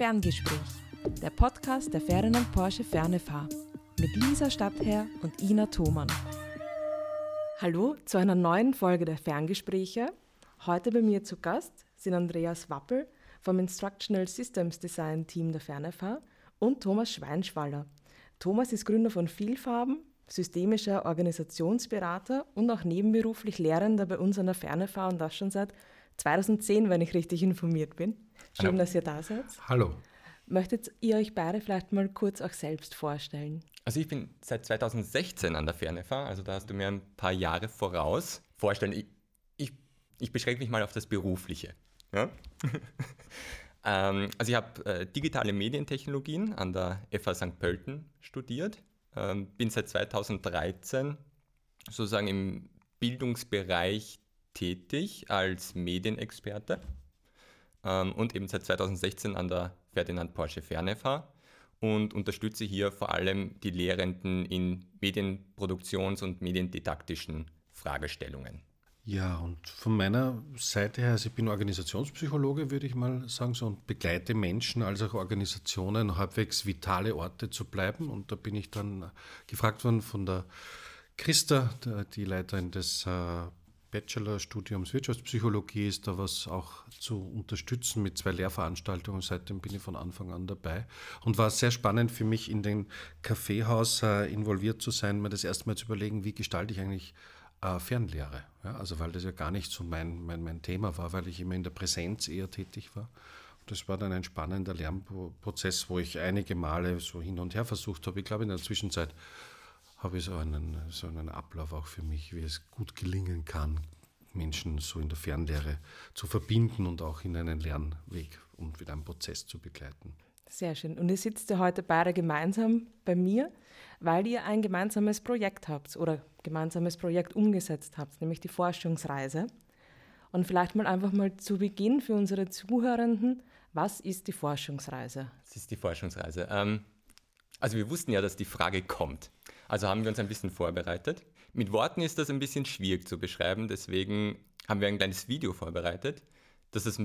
Ferngespräch, der Podcast der Ferdinand Porsche Fernefahr mit Lisa Stadtherr und Ina Thomann. Hallo zu einer neuen Folge der Ferngespräche. Heute bei mir zu Gast sind Andreas Wappel vom Instructional Systems Design Team der Fernefahr und Thomas Schweinschwaller. Thomas ist Gründer von Vielfarben, systemischer Organisationsberater und auch nebenberuflich Lehrender bei uns an der Fernefahr und das schon seit 2010, wenn ich richtig informiert bin. Schön, Hallo. dass ihr da seid. Hallo. Möchtet ihr euch beide vielleicht mal kurz auch selbst vorstellen? Also ich bin seit 2016 an der Fernefa, also da hast du mir ein paar Jahre voraus. Vorstellen, ich, ich, ich beschränke mich mal auf das Berufliche. Ja? ähm, also ich habe äh, digitale Medientechnologien an der FH St. Pölten studiert, ähm, bin seit 2013 sozusagen im Bildungsbereich tätig als Medienexperte ähm, und eben seit 2016 an der Ferdinand Porsche Fernefa und unterstütze hier vor allem die Lehrenden in Medienproduktions- und mediendidaktischen Fragestellungen. Ja, und von meiner Seite her, also ich bin Organisationspsychologe, würde ich mal sagen, so, und begleite Menschen als auch Organisationen, halbwegs vitale Orte zu bleiben. Und da bin ich dann gefragt worden von der Christa, die Leiterin des äh, Bachelorstudiums Wirtschaftspsychologie ist da was auch zu unterstützen mit zwei Lehrveranstaltungen. Seitdem bin ich von Anfang an dabei und war sehr spannend für mich, in den Kaffeehaus äh, involviert zu sein, mir das erstmal zu überlegen, wie gestalte ich eigentlich äh, Fernlehre. Ja, also weil das ja gar nicht so mein, mein, mein Thema war, weil ich immer in der Präsenz eher tätig war. das war dann ein spannender Lernprozess, wo ich einige Male so hin und her versucht habe. Ich glaube, in der Zwischenzeit habe ich so einen, so einen Ablauf auch für mich, wie es gut gelingen kann, Menschen so in der Fernlehre zu verbinden und auch in einen Lernweg und wieder einen Prozess zu begleiten. Sehr schön. Und ihr sitzt ja heute beide gemeinsam bei mir, weil ihr ein gemeinsames Projekt habt oder gemeinsames Projekt umgesetzt habt, nämlich die Forschungsreise. Und vielleicht mal einfach mal zu Beginn für unsere Zuhörenden, was ist die Forschungsreise? Was ist die Forschungsreise? Ähm, also wir wussten ja, dass die Frage kommt. Also haben wir uns ein bisschen vorbereitet. Mit Worten ist das ein bisschen schwierig zu beschreiben, deswegen haben wir ein kleines Video vorbereitet, das es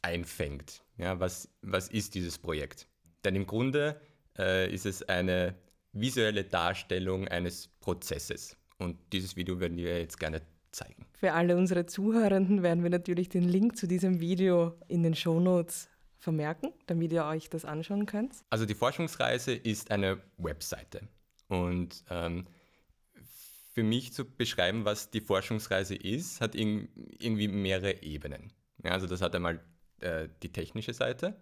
einfängt. Ja, was, was ist dieses Projekt? Denn im Grunde äh, ist es eine visuelle Darstellung eines Prozesses. Und dieses Video werden wir jetzt gerne zeigen. Für alle unsere Zuhörenden werden wir natürlich den Link zu diesem Video in den Shownotes vermerken, damit ihr euch das anschauen könnt. Also die Forschungsreise ist eine Webseite. Und ähm, für mich zu beschreiben, was die Forschungsreise ist, hat irgendwie mehrere Ebenen. Ja, also das hat einmal äh, die technische Seite,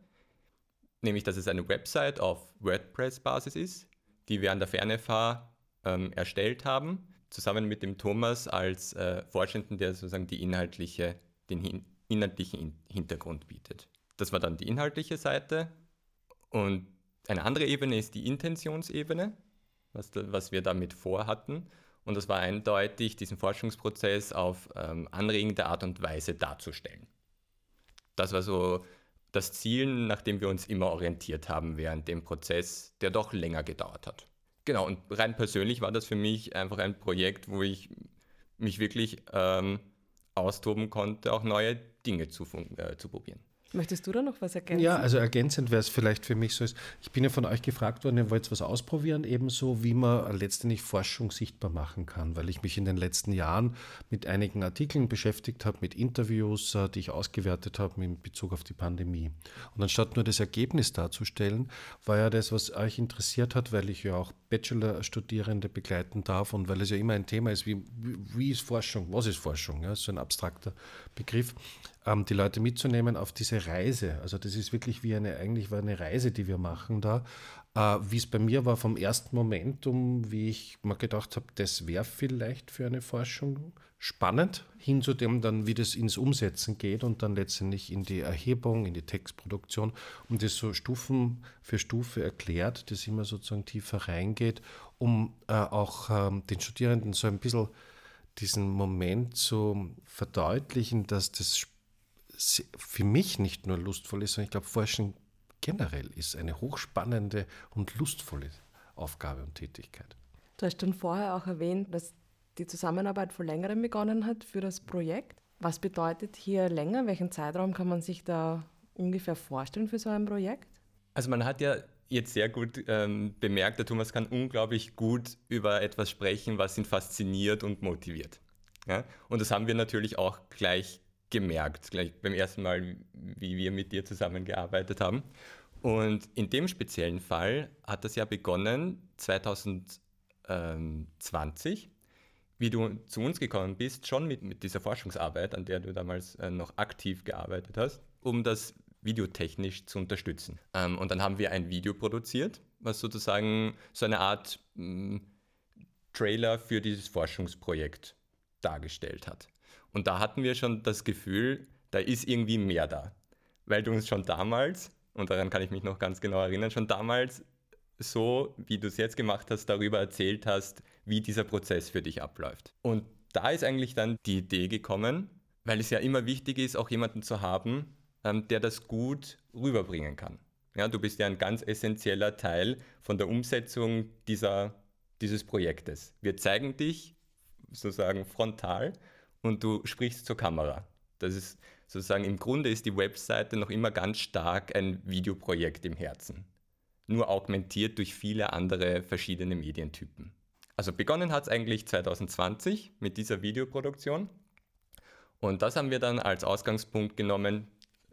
nämlich dass es eine Website auf WordPress-Basis ist, die wir an der FernFH ähm, erstellt haben, zusammen mit dem Thomas als äh, Forschenden, der sozusagen die inhaltliche, den hin inhaltlichen Hintergrund bietet. Das war dann die inhaltliche Seite. Und eine andere Ebene ist die Intentionsebene was, was wir damit vorhatten. Und das war eindeutig, diesen Forschungsprozess auf ähm, anregende Art und Weise darzustellen. Das war so das Ziel, nach dem wir uns immer orientiert haben während dem Prozess, der doch länger gedauert hat. Genau, und rein persönlich war das für mich einfach ein Projekt, wo ich mich wirklich ähm, austoben konnte, auch neue Dinge zu, äh, zu probieren. Möchtest du da noch was ergänzen? Ja, also ergänzend wäre es vielleicht für mich so, ich bin ja von euch gefragt worden, ihr wollt was ausprobieren, ebenso wie man letztendlich Forschung sichtbar machen kann, weil ich mich in den letzten Jahren mit einigen Artikeln beschäftigt habe, mit Interviews, äh, die ich ausgewertet habe in Bezug auf die Pandemie. Und anstatt nur das Ergebnis darzustellen, war ja das, was euch interessiert hat, weil ich ja auch Bachelor-Studierende begleiten darf und weil es ja immer ein Thema ist, wie, wie ist Forschung, was ist Forschung, ja, so ein abstrakter Begriff ähm, die Leute mitzunehmen auf diese Reise. Also das ist wirklich wie eine, eigentlich war eine Reise, die wir machen da. Äh, wie es bei mir war vom ersten Momentum, wie ich mir gedacht habe, das wäre vielleicht für eine Forschung spannend, hin zu dem dann, wie das ins Umsetzen geht und dann letztendlich in die Erhebung, in die Textproduktion und das so Stufen für Stufe erklärt, das immer sozusagen tiefer reingeht, um äh, auch ähm, den Studierenden so ein bisschen diesen Moment zu verdeutlichen, dass das für mich nicht nur lustvoll ist, sondern ich glaube, Forschen generell ist eine hochspannende und lustvolle Aufgabe und Tätigkeit. Du hast schon vorher auch erwähnt, dass die Zusammenarbeit vor längerem begonnen hat für das Projekt. Was bedeutet hier länger? Welchen Zeitraum kann man sich da ungefähr vorstellen für so ein Projekt? Also man hat ja jetzt sehr gut ähm, bemerkt, der Thomas kann unglaublich gut über etwas sprechen, was ihn fasziniert und motiviert. Ja? Und das haben wir natürlich auch gleich gemerkt, gleich beim ersten Mal, wie wir mit dir zusammengearbeitet haben. Und in dem speziellen Fall hat das ja begonnen 2020, wie du zu uns gekommen bist, schon mit, mit dieser Forschungsarbeit, an der du damals äh, noch aktiv gearbeitet hast, um das videotechnisch zu unterstützen. Ähm, und dann haben wir ein Video produziert, was sozusagen so eine Art mh, mm, Trailer für dieses Forschungsprojekt dargestellt hat. Und da hatten wir schon das Gefühl, da ist irgendwie mehr da. Weil du uns schon damals, und daran kann ich mich noch ganz genau erinnern, schon damals so, wie du es jetzt gemacht hast, darüber erzählt hast, wie dieser Prozess für dich abläuft. Und da ist eigentlich dann die Idee gekommen, weil es ja immer wichtig ist, auch jemanden zu haben, ähm, der das gut rüberbringen kann. Ja, du bist ja ein ganz essentieller Teil von der Umsetzung dieser, dieses Projektes. Wir zeigen dich sozusagen frontal und du sprichst zur Kamera. Das ist sozusagen im Grunde ist die Webseite noch immer ganz stark ein Videoprojekt im Herzen. Nur augmentiert durch viele andere verschiedene Medientypen. Also begonnen hat es eigentlich 2020 mit dieser Videoproduktion. Und das haben wir dann als Ausgangspunkt genommen,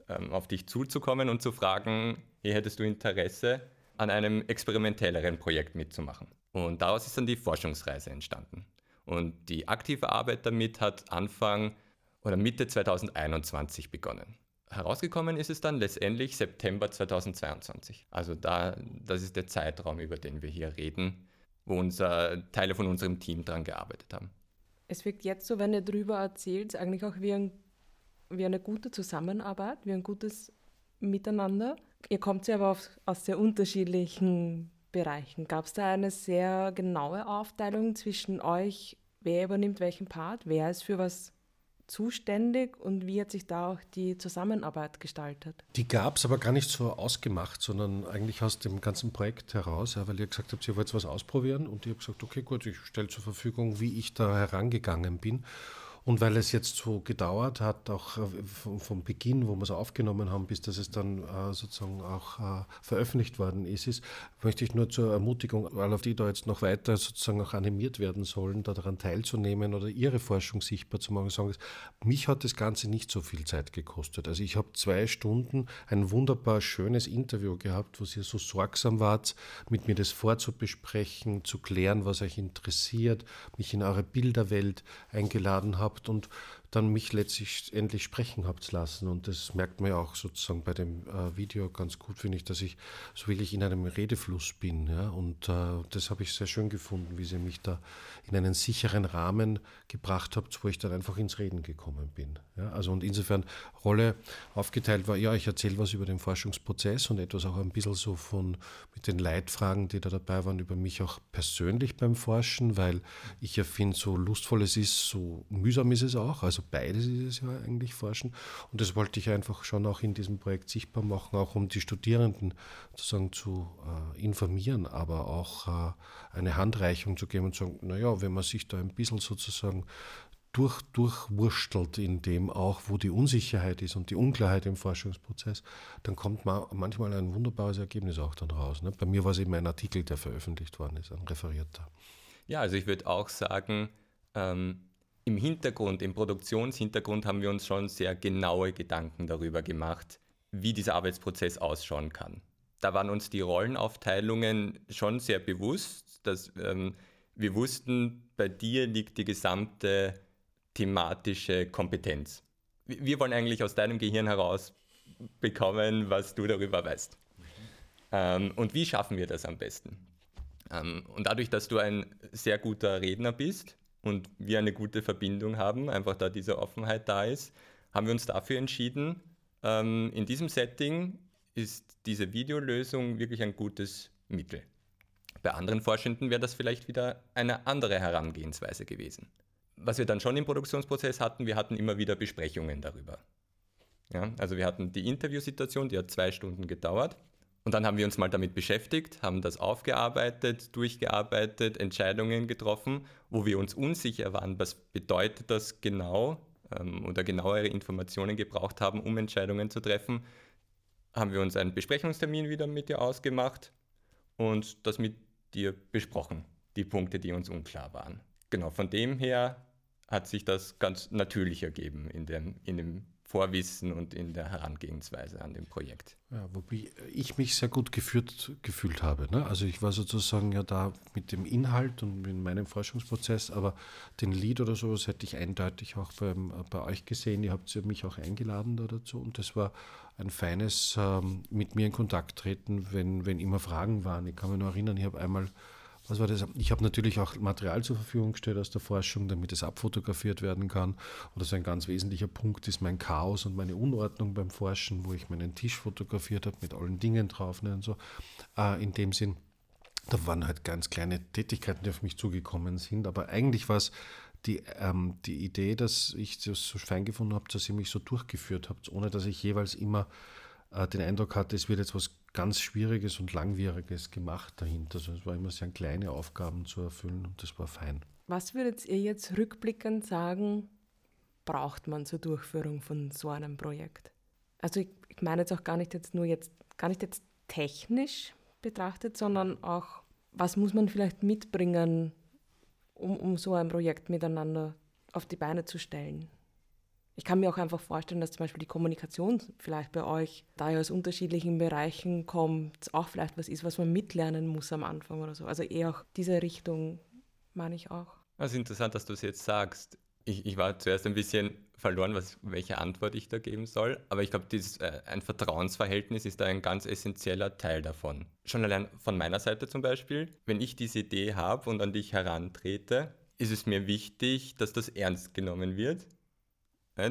ähm, auf dich zuzukommen und zu fragen, hey, hättest du Interesse, an einem experimentelleren Projekt mitzumachen? Und daraus ist dann die Forschungsreise entstanden. Und die aktive Arbeit damit hat Anfang oder Mitte 2021 begonnen. Herausgekommen ist es dann letztendlich September 2022. Also da, das ist der Zeitraum, über den wir hier reden, wo unser, Teile von unserem Team daran gearbeitet haben. Es wirkt jetzt so, wenn ihr darüber erzählt, eigentlich auch wie, ein, wie eine gute Zusammenarbeit, wie ein gutes Miteinander. Ihr kommt ja aber auf, aus sehr unterschiedlichen Bereichen. Gab es da eine sehr genaue Aufteilung zwischen euch, wer übernimmt welchen Part, wer ist für was zuständig und wie hat sich da auch die Zusammenarbeit gestaltet? Die gab es aber gar nicht so ausgemacht, sondern eigentlich aus dem ganzen Projekt heraus, ja, weil ihr gesagt habt, ihr wollt was ausprobieren und ich habe gesagt, okay, gut, ich stelle zur Verfügung, wie ich da herangegangen bin. Und weil es jetzt so gedauert hat, auch äh, vom, Beginn, wo wir es aufgenommen haben, bis dass es dann äh, sozusagen auch äh, veröffentlicht worden ist, ist, möchte ich nur zur Ermutigung, weil auf die da jetzt noch weiter sozusagen auch animiert werden sollen, daran teilzunehmen oder ihre Forschung sichtbar zu machen, sagen, mich hat das Ganze nicht so viel Zeit gekostet. Also ich habe zwei Stunden ein wunderbar schönes Interview gehabt, wo ihr so sorgsam wart, mit mir das vorzubesprechen, zu klären, was euch interessiert, mich in eure Bilderwelt eingeladen habt habt und dann mich letztlich endlich sprechen habt lassen. Und das merkt man ja auch sozusagen bei dem äh, Video ganz gut, finde ich, dass ich so wirklich in einem Redefluss bin. Ja? Und äh, das habe ich sehr schön gefunden, wie sie mich da in einen sicheren Rahmen gebracht habt, wo ich dann einfach ins Reden gekommen bin. Ja? Also und insofern Rolle aufgeteilt war, ja, ich erzähle was über den Forschungsprozess und etwas auch ein bisschen so von mit den Leitfragen, die da dabei waren, über mich auch persönlich beim Forschen, weil ich ja finde, so lustvoll es ist, so mühsam ist es auch. Also beides ist es ja eigentlich Forschen. Und das wollte ich einfach schon auch in diesem Projekt sichtbar machen, auch um die Studierenden sozusagen zu äh, informieren, aber auch äh, eine Handreichung zu geben und zu sagen, naja, wenn man sich da ein bisschen sozusagen durch, durchwurstelt in dem auch, wo die Unsicherheit ist und die Unklarheit im Forschungsprozess, dann kommt man manchmal ein wunderbares Ergebnis auch dann raus. Ne? Bei mir war es eben ein Artikel, der veröffentlicht worden ist, ein referierter. Ja, also ich würde auch sagen, ähm, im Hintergrund, im Produktionshintergrund haben wir uns schon sehr genaue Gedanken darüber gemacht, wie dieser Arbeitsprozess ausschauen kann. Da waren uns die Rollenaufteilungen schon sehr bewusst, dass ähm, wir wussten, bei dir liegt die gesamte thematische Kompetenz. Wir wollen eigentlich aus deinem Gehirn heraus bekommen, was du darüber weißt. Ähm, und wie schaffen wir das am besten? Ähm, und dadurch, dass du ein sehr guter Redner bist und wir eine gute Verbindung haben, einfach da diese Offenheit da ist, haben wir uns dafür entschieden, ähm, in diesem Setting ist diese Videolösung wirklich ein gutes Mittel. Bei anderen Forschenden wäre das vielleicht wieder eine andere Herangehensweise gewesen was wir dann schon im Produktionsprozess hatten, wir hatten immer wieder Besprechungen darüber. Ja, also wir hatten die Interviewsituation, die hat zwei Stunden gedauert. Und dann haben wir uns mal damit beschäftigt, haben das aufgearbeitet, durchgearbeitet, Entscheidungen getroffen, wo wir uns unsicher waren, was bedeutet das genau ähm, oder genauere Informationen gebraucht haben, um Entscheidungen zu treffen. haben wir uns einen Besprechungstermin wieder mit dir ausgemacht und das mit dir besprochen, die Punkte, die uns unklar waren. Genau, von dem her hat sich das ganz natürlich ergeben in dem, in dem Vorwissen und in der Herangehensweise an dem Projekt. Ja, wobei ich mich sehr gut geführt gefühlt habe. Ne? Also ich war sozusagen ja da mit dem Inhalt und in meinem Forschungsprozess, aber den Lied oder sowas hätte ich eindeutig auch beim, bei euch gesehen. Ihr habt mich auch eingeladen da dazu und das war ein feines ähm, mit mir in Kontakt treten, wenn, wenn immer Fragen waren. Ich kann mich nur erinnern, ich habe einmal was war das? Ich habe natürlich auch Material zur Verfügung gestellt aus der Forschung, damit es abfotografiert werden kann. Oder so ein ganz wesentlicher Punkt ist mein Chaos und meine Unordnung beim Forschen, wo ich meinen Tisch fotografiert habe mit allen Dingen drauf ne, und so. Äh, in dem Sinn, da waren halt ganz kleine Tätigkeiten, die auf mich zugekommen sind. Aber eigentlich war es die, ähm, die Idee, dass ich das so fein gefunden habe, dass ihr mich so durchgeführt habt, ohne dass ich jeweils immer äh, den Eindruck hatte, es wird jetzt was ganz Schwieriges und Langwieriges gemacht dahinter. Also es war immer sehr kleine Aufgaben zu erfüllen und das war fein. Was würdet ihr jetzt rückblickend sagen, braucht man zur Durchführung von so einem Projekt? Also ich, ich meine jetzt auch gar nicht jetzt nur jetzt, gar nicht jetzt technisch betrachtet, sondern auch, was muss man vielleicht mitbringen, um, um so ein Projekt miteinander auf die Beine zu stellen? Ich kann mir auch einfach vorstellen, dass zum Beispiel die Kommunikation vielleicht bei euch, da ihr aus unterschiedlichen Bereichen kommt, auch vielleicht was ist, was man mitlernen muss am Anfang oder so. Also eher auch diese Richtung meine ich auch. Also interessant, dass du es jetzt sagst. Ich, ich, war zuerst ein bisschen verloren, was, welche Antwort ich da geben soll. Aber ich glaube, äh, ein Vertrauensverhältnis ist da ein ganz essentieller Teil davon. Schon allein von meiner Seite zum Beispiel, wenn ich diese Idee habe und an dich herantrete, ist es mir wichtig, dass das ernst genommen wird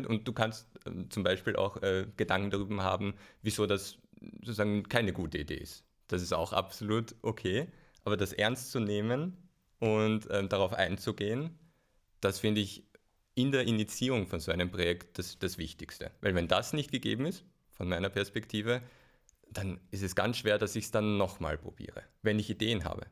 und du kannst ähm, zum Beispiel auch äh, Gedanken darüber haben, wieso das sozusagen keine gute Idee ist. Das ist auch absolut okay. Aber das ernst zu nehmen und ähm, darauf einzugehen, das finde ich in der Initiierung von so einem Projekt das, das Wichtigste. Weil wenn das nicht gegeben ist, von meiner Perspektive, dann ist es ganz schwer, dass ich es dann nochmal probiere, wenn ich Ideen habe.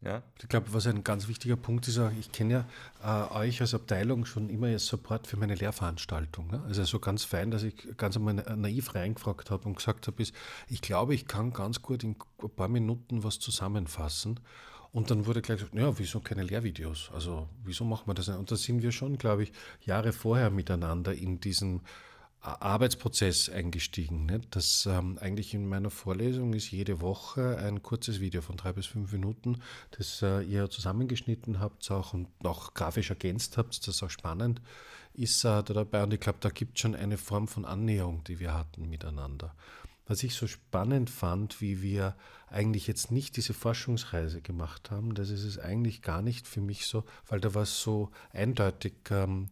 Ja. Ich glaube, was ein ganz wichtiger Punkt ist, auch, ich kenne ja äh, euch als Abteilung schon immer als Support für meine Lehrveranstaltung. Ne? Also so ganz fein, dass ich ganz einmal naiv reingefragt habe und gesagt habe, ist, ich glaube, ich kann ganz gut in ein paar Minuten was zusammenfassen. Und dann wurde gleich gesagt, ja, wieso keine Lehrvideos? Also wieso machen wir das? Und da sind wir schon, glaube ich, Jahre vorher miteinander in diesen Arbeitsprozess eingestiegen. Ne? Das ähm, eigentlich in meiner Vorlesung ist jede Woche ein kurzes Video von drei bis fünf Minuten, das äh, ihr zusammengeschnitten habt auch und auch grafisch ergänzt habt, das auch spannend ist äh, da dabei. Und ich glaube, da gibt es schon eine Form von Annäherung, die wir hatten miteinander. Was ich so spannend fand, wie wir eigentlich jetzt nicht diese Forschungsreise gemacht haben, das ist es eigentlich gar nicht für mich so, weil da war es so eindeutig. Ähm,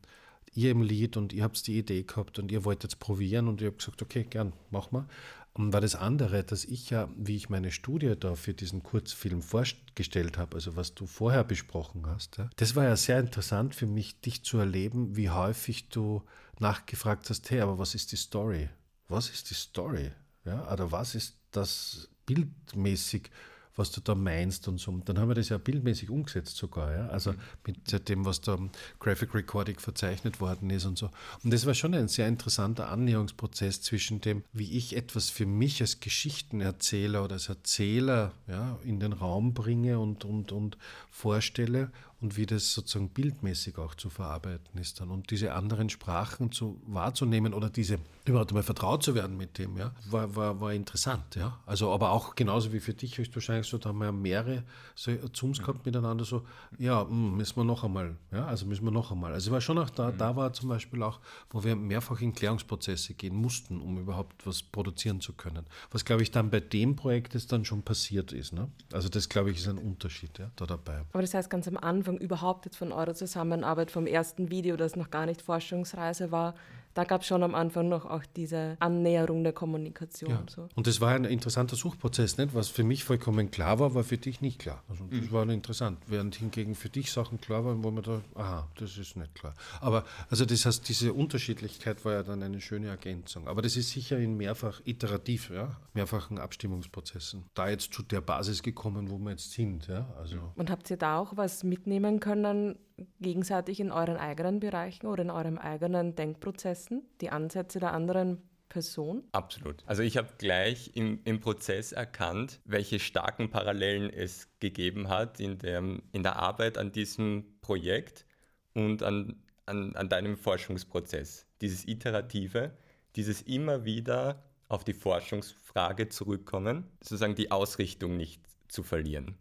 ihr im Lied und ihr habt die Idee gehabt und ihr wollt jetzt probieren und ich habe gesagt, okay, gern, mach mal. Und war das andere, dass ich ja, wie ich meine Studie da für diesen Kurzfilm vorgestellt habe, also was du vorher besprochen hast, ja, das war ja sehr interessant für mich, dich zu erleben, wie häufig du nachgefragt hast, hey, aber was ist die Story? Was ist die Story? Ja, oder was ist das bildmäßig? Was du da meinst und so. Und dann haben wir das ja bildmäßig umgesetzt sogar, ja? also mhm. mit dem, was da im Graphic Recording verzeichnet worden ist und so. Und das war schon ein sehr interessanter Annäherungsprozess zwischen dem, wie ich etwas für mich als Geschichtenerzähler oder als Erzähler ja, in den Raum bringe und, und, und vorstelle und wie das sozusagen bildmäßig auch zu verarbeiten ist dann. Und diese anderen Sprachen zu, wahrzunehmen oder diese überhaupt mal vertraut zu werden mit dem, ja, war, war, war interessant, ja. Also aber auch genauso wie für dich höchstwahrscheinlich so, da haben wir mehrere so Zooms gehabt miteinander, so, ja, mh, hm, müssen wir noch einmal, ja, also müssen wir noch einmal. Also war schon auch da, mhm. da war zum Beispiel auch, wo wir mehrfach in Klärungsprozesse gehen mussten, um überhaupt was produzieren zu können. Was glaube ich dann bei dem Projekt jetzt dann schon passiert ist, ne? Also das glaube ich ist ein Unterschied, ja, da dabei. Aber das heißt ganz am Anfang Anfang überhaupt jetzt von eurer Zusammenarbeit, vom ersten Video, das noch gar nicht Forschungsreise war, da gab es schon am Anfang noch auch diese Annäherung der Kommunikation. Ja. So. Und das war ein interessanter Suchprozess, nicht? was für mich vollkommen klar war, war für dich nicht klar. Also das mhm. war interessant, während hingegen für dich Sachen klar waren, wo man da, aha, das ist nicht klar. Aber also das heißt, diese Unterschiedlichkeit war ja dann eine schöne Ergänzung. Aber das ist sicher in mehrfach iterativ, ja, mehrfachen Abstimmungsprozessen. Da jetzt zu der Basis gekommen, wo wir jetzt sind. Ja? Also. Und habt ihr da auch was mitnehmen können, gegenseitig in euren eigenen Bereichen oder in eurem eigenen Denkprozessen, die Ansätze der anderen Person? Absolut. Also ich habe gleich im, im Prozess erkannt, welche starken Parallelen es gegeben hat in der, in der Arbeit an diesem Projekt und an, an, an deinem Forschungsprozess. Dieses Iterative, dieses immer wieder auf die Forschungsfrage zurückkommen, sozusagen die Ausrichtung nicht zu verlieren.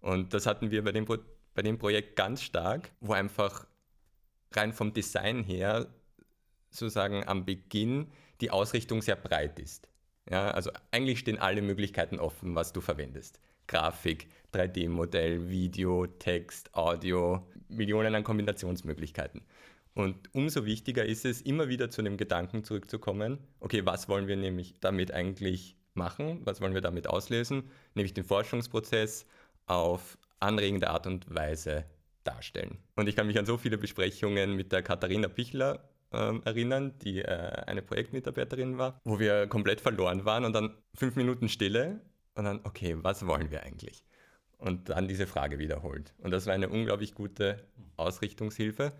Und das hatten wir bei dem, bei dem Projekt ganz stark, wo einfach rein vom Design her sozusagen am Beginn die Ausrichtung sehr breit ist. Ja, also eigentlich stehen alle Möglichkeiten offen, was du verwendest. Grafik, 3D-Modell, Video, Text, Audio, Millionen an Kombinationsmöglichkeiten. Und umso wichtiger ist es, immer wieder zu dem Gedanken zurückzukommen, okay, was wollen wir nämlich damit eigentlich machen? Was wollen wir damit auslösen? Nämlich den Forschungsprozess auf anregende Art und Weise darstellen. Und ich kann mich an so viele Besprechungen mit der Katharina Pichler ähm, erinnern, die äh, eine Projektmitarbeiterin war, wo wir komplett verloren waren und dann fünf Minuten Stille und dann, okay, was wollen wir eigentlich? Und dann diese Frage wiederholt. Und das war eine unglaublich gute Ausrichtungshilfe.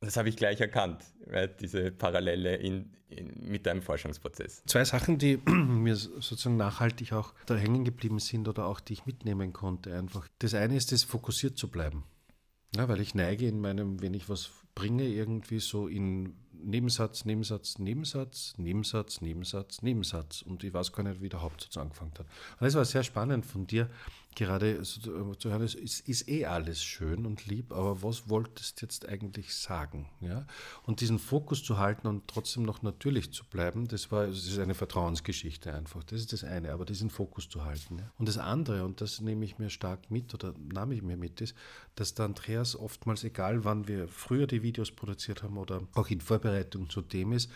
Das habe ich gleich erkannt, diese Parallele in, in, mit deinem Forschungsprozess. Zwei Sachen, die mir sozusagen nachhaltig auch da hängen geblieben sind oder auch die ich mitnehmen konnte einfach. Das eine ist, das fokussiert zu bleiben. Ja, weil ich neige in meinem, wenn ich was bringe, irgendwie so in Nebensatz, Nebensatz, Nebensatz, Nebensatz, Nebensatz, Nebensatz. Und ich weiß gar nicht, wie der Hauptsatz angefangen hat. Und das war sehr spannend von dir, gerade so zu hören, es ist, ist, eh alles schön und lieb, aber was wolltest du jetzt eigentlich sagen? Ja? Und diesen Fokus zu halten und trotzdem noch natürlich zu bleiben, das war das ist eine Vertrauensgeschichte einfach. Das ist das eine, aber diesen Fokus zu halten. Ja? Und das andere, und das nehme ich mir stark mit oder nahm ich mir mit, ist, dass der Andreas oftmals, egal wann wir früher die Videos produziert haben oder auch in Vorbereitung zu dem ist,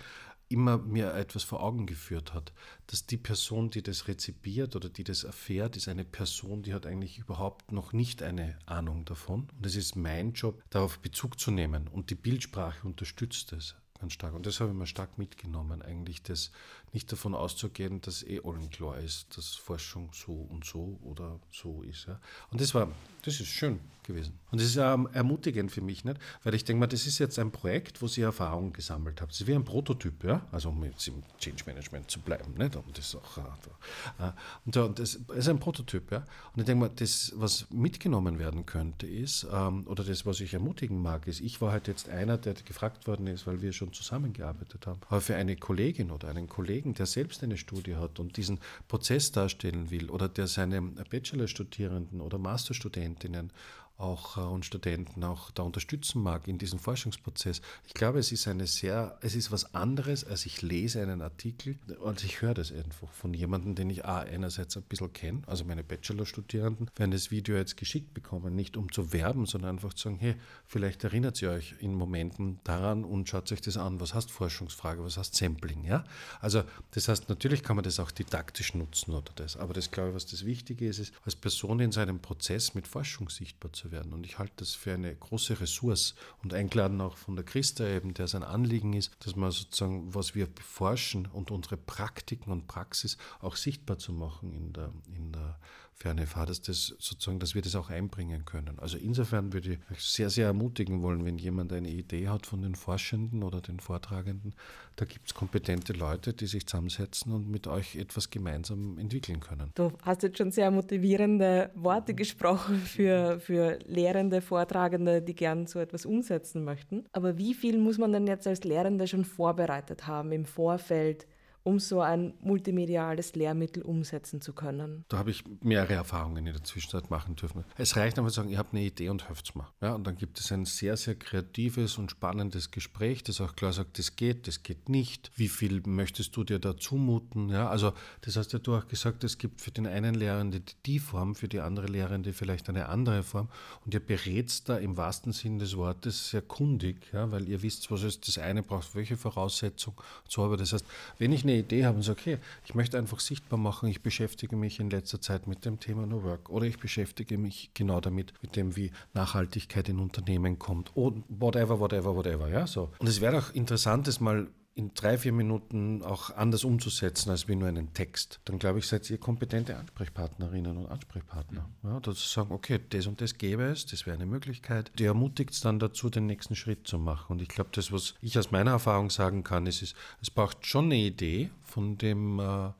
immer mir etwas vor Augen geführt hat, dass die Person, die das rezipiert oder die das erfährt, ist eine Person, die hat eigentlich überhaupt noch nicht eine Ahnung davon. Und es ist mein Job, darauf Bezug zu nehmen. Und die Bildsprache unterstützt es ganz stark. Und das habe ich mir stark mitgenommen, eigentlich das nicht davon auszugehen, dass eh allen klar ist, dass Forschung so und so oder so ist. Ja. Und das war, das ist schön gewesen. Und das ist ähm, ermutigend für mich, nicht? weil ich denke mal, das ist jetzt ein Projekt, wo Sie Erfahrungen gesammelt haben. Das ist wie ein Prototyp, ja? also um jetzt im Change Management zu bleiben. Nicht? Um das auch, äh, äh und, und das ist ein Prototyp. Ja? Und ich denke mal, das, was mitgenommen werden könnte, ist, ähm, oder das, was ich ermutigen mag, ist, ich war halt jetzt einer, der gefragt worden ist, weil wir schon zusammengearbeitet haben. Aber für eine Kollegin oder einen Kollegen, der selbst eine Studie hat und diesen Prozess darstellen will, oder der seine Bachelorstudierenden oder Masterstudentinnen auch äh, und Studenten auch da unterstützen mag in diesem Forschungsprozess. Ich glaube, es ist eine sehr, es ist was anderes, als ich lese einen Artikel und ich höre das einfach von jemandem, den ich A, einerseits ein bisschen kenne, also meine Bachelorstudierenden, werden das Video jetzt geschickt bekommen, nicht um zu werben, sondern einfach zu sagen, hey, vielleicht erinnert ihr euch in Momenten daran und schaut euch das an, was heißt Forschungsfrage, was heißt Sampling, ja? Also das heißt, natürlich kann man das auch didaktisch nutzen oder das, aber das glaube ich, was das Wichtige ist, ist, als Person in seinem Prozess mit Forschung sichtbar zu werden. Und ich halte das für eine große Ressource und eingeladen auch von der Christa eben, der sein Anliegen ist, dass man sozusagen, was wir forschen und unsere Praktiken und Praxis auch sichtbar zu machen in der, in der ferne Fahr, dass, das sozusagen, dass wir das auch einbringen können. Also insofern würde ich sehr, sehr ermutigen wollen, wenn jemand eine Idee hat von den Forschenden oder den Vortragenden, da gibt es kompetente Leute, die sich zusammensetzen und mit euch etwas gemeinsam entwickeln können. Du hast jetzt schon sehr motivierende Worte gesprochen für, für Lehrende, Vortragende, die gern so etwas umsetzen möchten. Aber wie viel muss man denn jetzt als Lehrende schon vorbereitet haben im Vorfeld? Um so ein multimediales Lehrmittel umsetzen zu können. Da habe ich mehrere Erfahrungen in der Zwischenzeit machen dürfen. Es reicht einfach zu sagen, ihr habt eine Idee und helft mal. Ja, und dann gibt es ein sehr, sehr kreatives und spannendes Gespräch, das auch klar sagt, das geht, das geht nicht. Wie viel möchtest du dir da zumuten? Ja, also das hast ja du auch gesagt, es gibt für den einen Lehrende die Form, für die andere Lehrende vielleicht eine andere Form. Und ihr berät da im wahrsten Sinn des Wortes sehr kundig, ja, weil ihr wisst, was ist das eine braucht, welche Voraussetzung. So, aber das heißt, wenn ich eine eine Idee habe und sage, okay, ich möchte einfach sichtbar machen, ich beschäftige mich in letzter Zeit mit dem Thema New Work. Oder ich beschäftige mich genau damit, mit dem, wie Nachhaltigkeit in Unternehmen kommt. Oder whatever, whatever, whatever, ja, so. Und es wäre auch interessant, das mal in drei, vier Minuten auch anders umzusetzen als wie nur einen Text, dann glaube ich, seid ihr kompetente Ansprechpartnerinnen und Ansprechpartner. Ja, dazu sagen, okay, das und das gäbe es, das wäre eine Möglichkeit. Die ermutigt es dann dazu, den nächsten Schritt zu machen. Und ich glaube, das, was ich aus meiner Erfahrung sagen kann, ist, ist es braucht schon eine Idee von dem äh,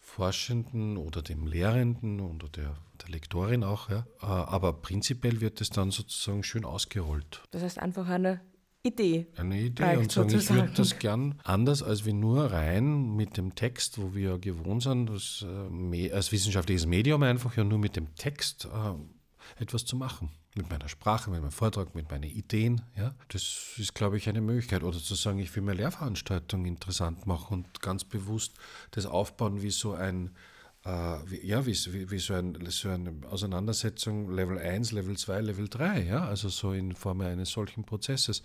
Forschenden oder dem Lehrenden oder der, der Lektorin auch, ja. Äh, aber prinzipiell wird es dann sozusagen schön ausgerollt. Das heißt einfach eine Idee. Eine Idee und sagen, ich würde das gern anders als wie nur rein mit dem Text, wo wir gewohnt sind, das, äh, als wissenschaftliches Medium einfach ja nur mit dem Text äh, etwas zu machen. Mit meiner Sprache, mit meinem Vortrag, mit meinen Ideen. Ja? Das ist, glaube ich, eine Möglichkeit. Oder zu sagen, ich will mir Lehrveranstaltungen interessant machen und ganz bewusst das aufbauen wie so ein wie, ja, wie, wie, wie, so, ein, so eine Auseinandersetzung Level 1, Level 2, Level 3, ja, also so in Form eines solchen Prozesses.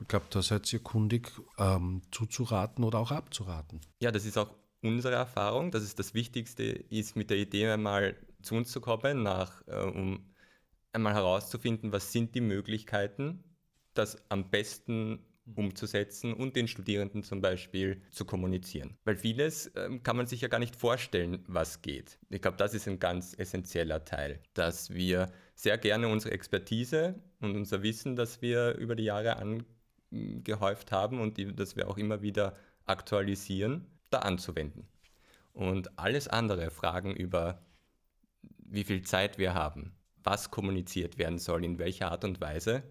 Ich glaube, da seid ihr kundig ähm, zuzuraten oder auch abzuraten. Ja, das ist auch unsere Erfahrung, dass es das Wichtigste ist, mit der Idee einmal zu uns zu kommen, nach, äh, um einmal herauszufinden, was sind die Möglichkeiten, das am besten umzusetzen und den Studierenden zum Beispiel zu kommunizieren. Weil vieles äh, kann man sich ja gar nicht vorstellen, was geht. Ich glaube, das ist ein ganz essentieller Teil, dass wir sehr gerne unsere Expertise und unser Wissen, das wir über die Jahre angehäuft haben und die, das wir auch immer wieder aktualisieren, da anzuwenden. Und alles andere, Fragen über wie viel Zeit wir haben, was kommuniziert werden soll, in welcher Art und Weise,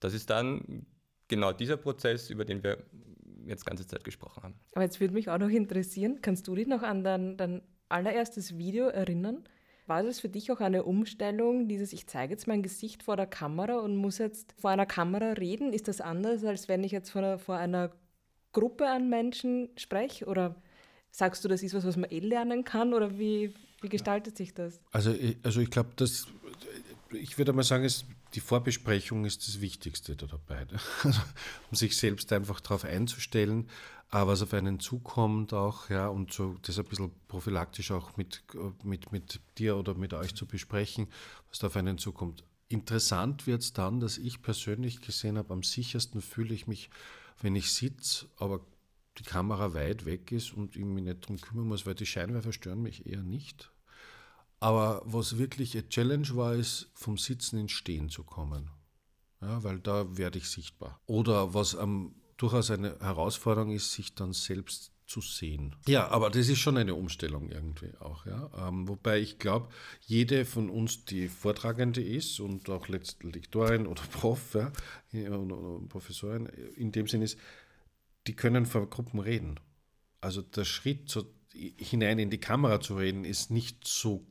das ist dann genau dieser Prozess, über den wir jetzt ganze Zeit gesprochen haben. Aber jetzt würde mich auch noch interessieren, kannst du dich noch an dein, dein allererstes Video erinnern? War das für dich auch eine Umstellung, dieses ich zeige jetzt mein Gesicht vor der Kamera und muss jetzt vor einer Kamera reden? Ist das anders, als wenn ich jetzt vor einer, vor einer Gruppe an Menschen spreche? Oder sagst du, das ist was, was man eh lernen kann? Oder wie, wie gestaltet sich das? Also, also ich glaube, dass ich würde mal sagen, es die Vorbesprechung ist das Wichtigste da dabei. Also, um sich selbst einfach darauf einzustellen, was auf einen zukommt auch, ja, und so das ein bisschen prophylaktisch auch mit, mit, mit dir oder mit euch zu besprechen, was da auf einen zukommt. Interessant wird es dann, dass ich persönlich gesehen habe, am sichersten fühle ich mich, wenn ich sitze, aber die Kamera weit weg ist und ich mich nicht darum kümmern muss, weil die Scheinwerfer stören mich eher nicht. Aber was wirklich eine Challenge war, ist, vom Sitzen ins Stehen zu kommen. Ja, weil da werde ich sichtbar. Oder was am, durchaus eine Herausforderung ist, sich dann selbst zu sehen. Ja, aber das ist schon eine Umstellung irgendwie auch. Ja? Ähm, wobei ich glaube, jede von uns, die Vortragende ist und auch Lektorin oder Prof ja, oder Professorin, in dem Sinn ist, die können vor Gruppen reden. Also der Schritt zu, hinein in die Kamera zu reden, ist nicht so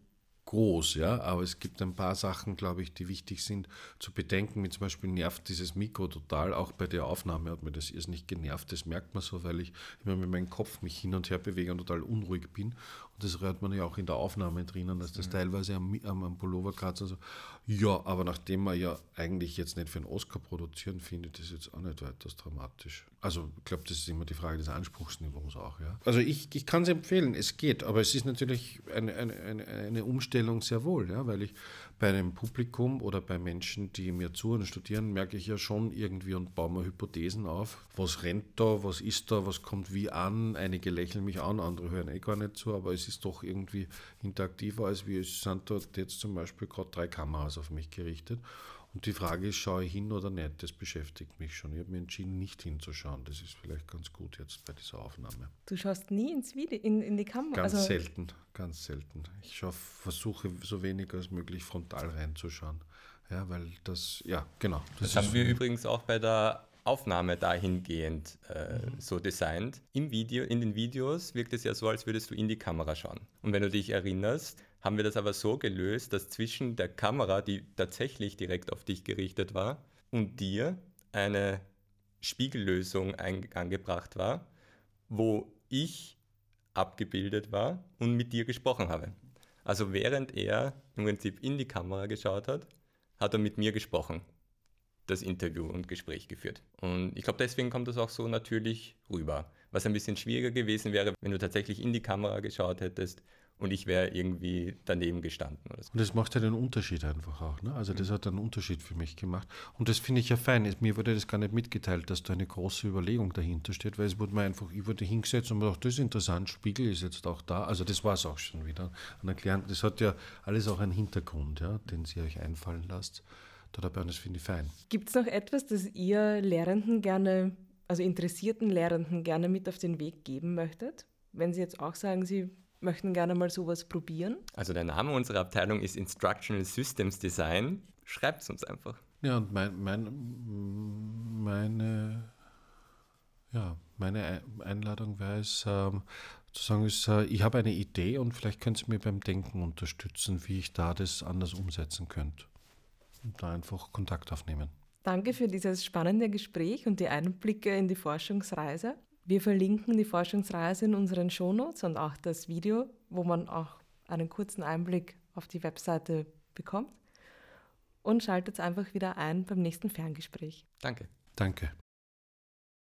groß, ja, aber es gibt ein paar Sachen, glaube ich, die wichtig sind zu bedenken. Wie zum Beispiel nervt dieses Mikro total, auch bei der Aufnahme hat mir das erst nicht genervt. Das merkt man so, weil ich immer mit meinem Kopf mich hin und her bewege und total unruhig bin. Und das hört man ja auch in der Aufnahme drinnen, dass das mhm. teilweise am, am, am Pullover kratzt. Also, ja, aber nachdem wir ja eigentlich jetzt nicht für einen Oscar produzieren, finde ich das jetzt auch nicht weiter dramatisch. Also ich glaube, das ist immer die Frage des Anspruchsniveaus auch. Ja. Also ich, ich kann es empfehlen, es geht, aber es ist natürlich eine, eine, eine, Umstellung sehr wohl, ja, weil ich bei einem Publikum oder bei Menschen, die mir zuhören und studieren, merke ich ja schon irgendwie und baue mir Hypothesen auf. Was rennt da, was ist da, was kommt wie an? Einige lächeln mich an, andere hören eh gar nicht zu, aber es ist doch irgendwie interaktiver, als wie es sind dort jetzt zum Beispiel gerade drei Kameras auf mich gerichtet. Und die Frage ist, schaue ich hin oder nicht? Das beschäftigt mich schon. Ich habe mich entschieden, nicht hinzuschauen. Das ist vielleicht ganz gut jetzt bei dieser Aufnahme. Du schaust nie ins Video, in, in die Kamera? Ganz also selten, ganz selten. Ich schaue, versuche so wenig als möglich frontal reinzuschauen. Ja, weil das, ja, genau. Das, das haben wir übrigens auch bei der Aufnahme dahingehend äh, mhm. so designt. Im Video, in den Videos wirkt es ja so, als würdest du in die Kamera schauen. Und wenn du dich erinnerst, haben wir das aber so gelöst, dass zwischen der Kamera, die tatsächlich direkt auf dich gerichtet war, und dir eine Spiegellösung angebracht war, wo ich abgebildet war und mit dir gesprochen habe. Also während er im Prinzip in die Kamera geschaut hat, hat er mit mir gesprochen, das Interview und Gespräch geführt. Und ich glaube, deswegen kommt das auch so natürlich rüber. Was ein bisschen schwieriger gewesen wäre, wenn du tatsächlich in die Kamera geschaut hättest und ich wäre irgendwie daneben gestanden oder so. Und das macht ja den Unterschied einfach auch. Ne? Also das hat einen Unterschied für mich gemacht. Und das finde ich ja fein. Mir wurde das gar nicht mitgeteilt, dass da eine große Überlegung dahinter steht, weil es wurde mir einfach, ich wurde hingesetzt und mir gedacht, das ist interessant, Spiegel ist jetzt auch da. Also das war es auch schon wieder. An Erklären. Das hat ja alles auch einen Hintergrund, ja, den Sie euch einfallen lasst. Da dabei, und das finde ich fein. Gibt es noch etwas, das ihr Lehrenden gerne, also interessierten Lehrenden gerne mit auf den Weg geben möchtet? Wenn Sie jetzt auch sagen, Sie möchten gerne mal sowas probieren? Also der Name unserer Abteilung ist Instructional Systems Design. Schreibt es uns einfach. Ja, und mein, mein, meine, ja, meine Einladung wäre es, ähm, zu sagen, ist, äh, ich habe eine Idee und vielleicht könnt ihr mir beim Denken unterstützen, wie ich da das anders umsetzen könnte. Und da einfach Kontakt aufnehmen. Danke für dieses spannende Gespräch und die Einblicke in die Forschungsreise. Wir verlinken die Forschungsreise in unseren Shownotes und auch das Video, wo man auch einen kurzen Einblick auf die Webseite bekommt. Und schaltet einfach wieder ein beim nächsten Ferngespräch. Danke. Danke.